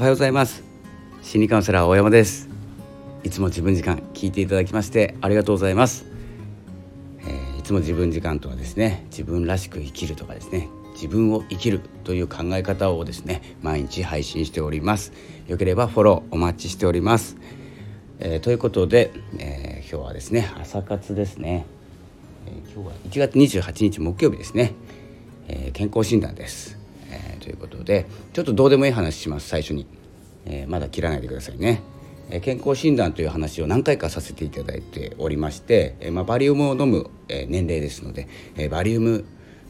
はようございます。心理カウンセラー大山です。いつも自分時間聞いていただきましてありがとうございます、えー、いつも自分時間とはですね自分らしく生きるとかですね自分を生きるという考え方をですね毎日配信しております。よければフォローお待ちしております、えー、ということで、えー、今日はですね朝活ですね、え今日は1月28日木曜日ですね、え健康診断です、ということでちょっとどうでもいい話します最初に、えー、まだ切らないでくださいね、えー、健康診断という話を何回かさせていただいておりまして、えまあ、バリウムを飲む、え年齢ですので、えバリウム、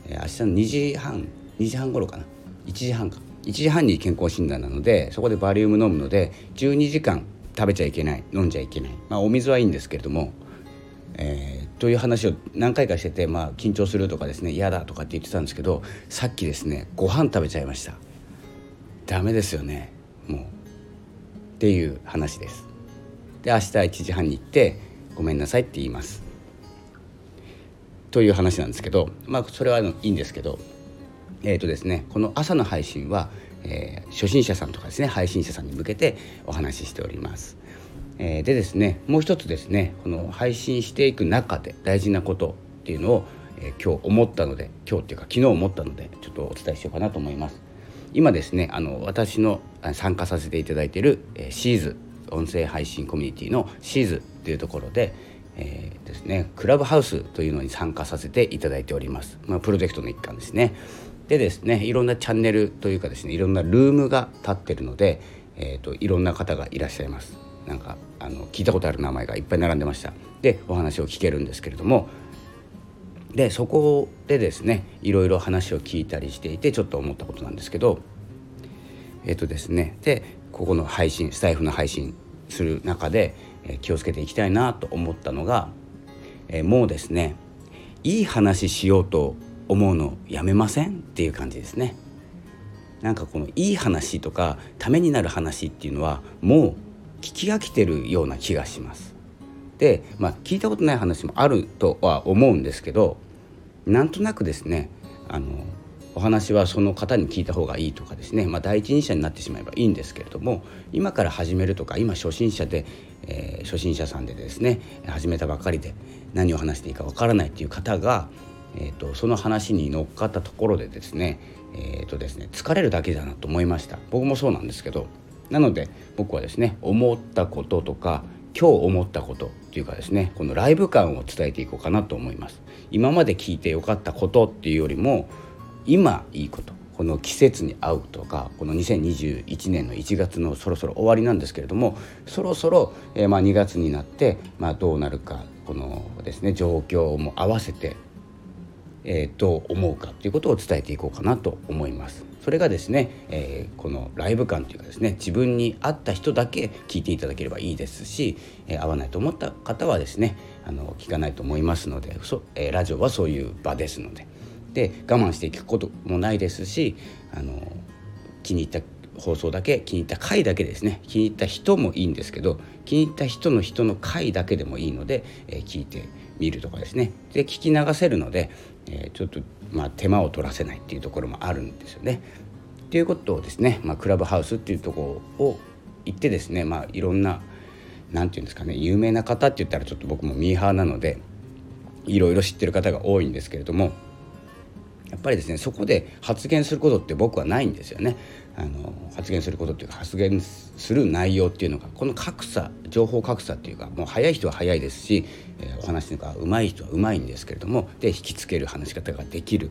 え明日の2時半2時半頃かな。1時半か。1時半に健康診断なのでそこでバリウム飲むので12時間食べちゃいけない飲んじゃいけない、まあ、お水はいいんですけれども、えという話を何回かしてて、まあ、緊張するとかですね嫌だとかって言ってたんですけどさっきですねご飯食べちゃいました。ダメですよねもう。っていう話です。で明日1時半に行ってごめんなさいって言います。という話なんですけどまあそれはいいんですけどえっ、ー、とですねこの朝の配信は、えー、初心者さんとかですね配信者さんに向けてお話ししております。えー、でですねもう一つですねこの配信していく中で大事なことっていうのを、え、今日思ったので今日っていうか昨日思ったのでちょっとお伝えしようかなと思います。今ですねあの私の参加させていただいている、え、シーズ音声配信コミュニティのシーズっていうところで、えー、ですねクラブハウスというのに参加させていただいております、まあ、プロジェクトの一環ですね。でですねいろんなチャンネルというかですねいろんなルームが立ってるので、えーといろんな方がいらっしゃいます。なんかあの聞いたことある名前がいっぱい並んでました。でお話を聞けるんですけれども。でそこでですねいろいろ話を聞いたりしていてちょっと思ったことなんですけど。えっ、とですねでここの配信スタイフの配信する中で、え気をつけていきたいなと思ったのが、えもうですねいい話しようと思うのやめませんっていう感じですね。なんかこのいい話とかためになる話っていうのはもう聞き飽きてるような気がします。で、まあ、聞いたことない話もあるとは思うんですけどなんとなくですねあのお話はその方に聞いた方がいいとかですね、まあ、第一人者になってしまえばいいんですけれども今から始めるとか今初心者で、えー、初心者さんでですね始めたばかりで何を話していいかわからないっていう方が、えーと、その話に乗っかったところでですね,、えーとですね疲れるだけだなと思いました僕もそうなんですけどなので僕はですね思ったこととか今日思ったことっていうかですねこのライブ感を伝えていこうかなと思います。今まで聞いてよかったことっていうよりも今いいことこの季節に合うとかこの2021年の1月のそろそろ終わりなんですけれどもそろそろ、えー、まあ2月になって、まあ、どうなるかこのですね状況も合わせて、えー、どう思うかということを伝えていこうかなと思います。それがですね、えー、このライブ感というかですね自分に合った人だけ聞いていただければいいですし、えー、合わないと思った方はですねあの聞かないと思いますのでそ、えー、ラジオはそういう場ですのでで我慢して聞くこともないですしあの気に入った放送だけ気に入った回だけですね気に入った人もいいんですけど気に入った人の人の回だけでもいいので、えー、聞いてみるとかですねで聞き流せるので、えー、ちょっとまあ、手間を取らせないっていうところもあるんですよね。ということをですね、まあ、クラブハウスっていうところを行ってですね、まあ、いろんな何て言うんですかね有名な方って言ったらちょっと僕もミーハーなのでいろいろ知ってる方が多いんですけれどもやっぱりですねそこで発言することって僕はないんですよね。あの発言することっていうか発言する内容っていうのがこの格差情報格差っていうかもう早い人は早いですし、えー、お話が上手い人は上手いんですけれどもで引きつける話し方ができる、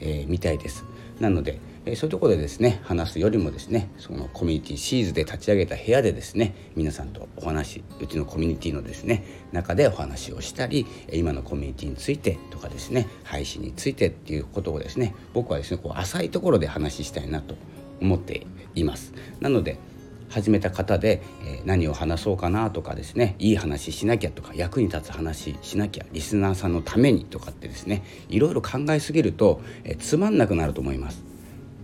えー、みたいです。なので、え、そういうとこでですね話すよりもですねそのコミュニティシーズで立ち上げた部屋でですね皆さんとお話うちのコミュニティのですね中でお話をしたり今のコミュニティについてとかですね配信についてっていうことをですね僕はですねこう浅いところで話したいなと思っています。なので始めた方で、え、何を話そうかなとかですねいい話しなきゃとか役に立つ話しなきゃリスナーさんのためにとかってですねいろいろ考えすぎると、え、つまんなくなると思います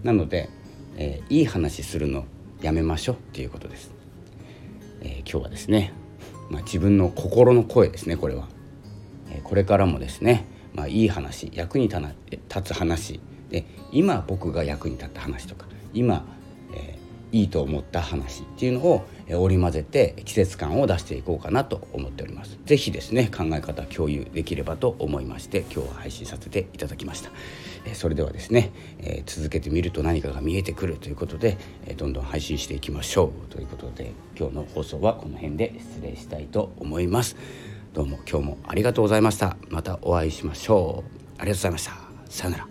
なので、えー、いい話するのやめましょうっていうことです、え今日はですね、まあ、自分の心の声ですねこれは、えこれからもですね、まあ、いい話役に立つ話。で今僕が役に立った話とか今、えいいと思った話っていうのを織り交ぜて季節感を出していこうかなと思っております。是非ですね考え方共有できればと思いまして今日は配信させていただきました。それではですねえ続けてみると何かが見えてくるということでえどんどん配信していきましょうということで今日の放送はこの辺で失礼したいと思います。どうも今日もありがとうございました。またお会いしましょう。ありがとうございました。さよなら。